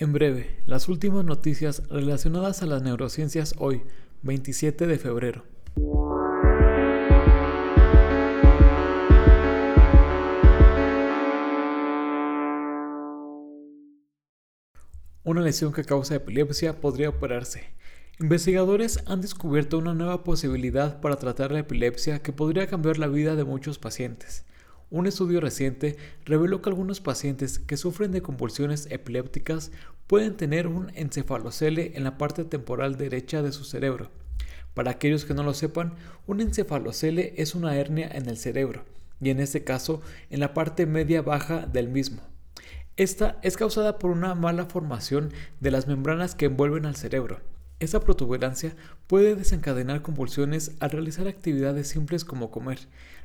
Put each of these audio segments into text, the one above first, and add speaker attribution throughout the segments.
Speaker 1: En breve, las últimas noticias relacionadas a las neurociencias hoy, 27 de febrero. Una lesión que causa epilepsia podría operarse. Investigadores han descubierto una nueva posibilidad para tratar la epilepsia que podría cambiar la vida de muchos pacientes. Un estudio reciente reveló que algunos pacientes que sufren de convulsiones epilépticas pueden tener un encefalocele en la parte temporal derecha de su cerebro. Para aquellos que no lo sepan, un encefalocele es una hernia en el cerebro, y en este caso en la parte media baja del mismo. Esta es causada por una mala formación de las membranas que envuelven al cerebro. Esa protuberancia puede desencadenar convulsiones al realizar actividades simples como comer.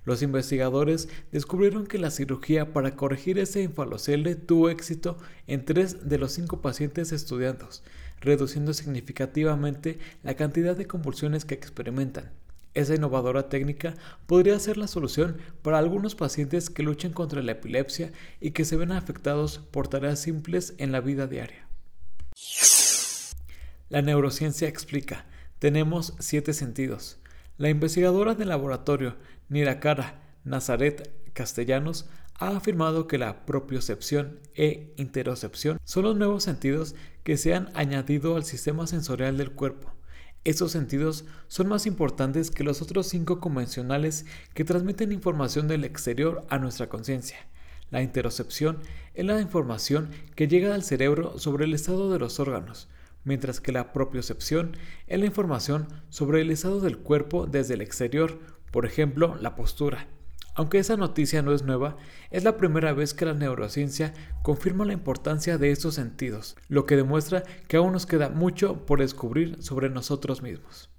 Speaker 1: Los investigadores descubrieron que la cirugía para corregir ese infalocele tuvo éxito en tres de los cinco pacientes estudiados, reduciendo significativamente la cantidad de convulsiones que experimentan. Esa innovadora técnica podría ser la solución para algunos pacientes que luchan contra la epilepsia y que se ven afectados por tareas simples en la vida diaria. La neurociencia explica, tenemos siete sentidos. La investigadora del laboratorio Nirakara Nazaret Castellanos ha afirmado que la propiocepción e interocepción son los nuevos sentidos que se han añadido al sistema sensorial del cuerpo. Estos sentidos son más importantes que los otros cinco convencionales que transmiten información del exterior a nuestra conciencia. La interocepción es la información que llega al cerebro sobre el estado de los órganos, mientras que la propiocepción es la información sobre el estado del cuerpo desde el exterior, por ejemplo, la postura. Aunque esa noticia no es nueva, es la primera vez que la neurociencia confirma la importancia de estos sentidos, lo que demuestra que aún nos queda mucho por descubrir sobre nosotros mismos.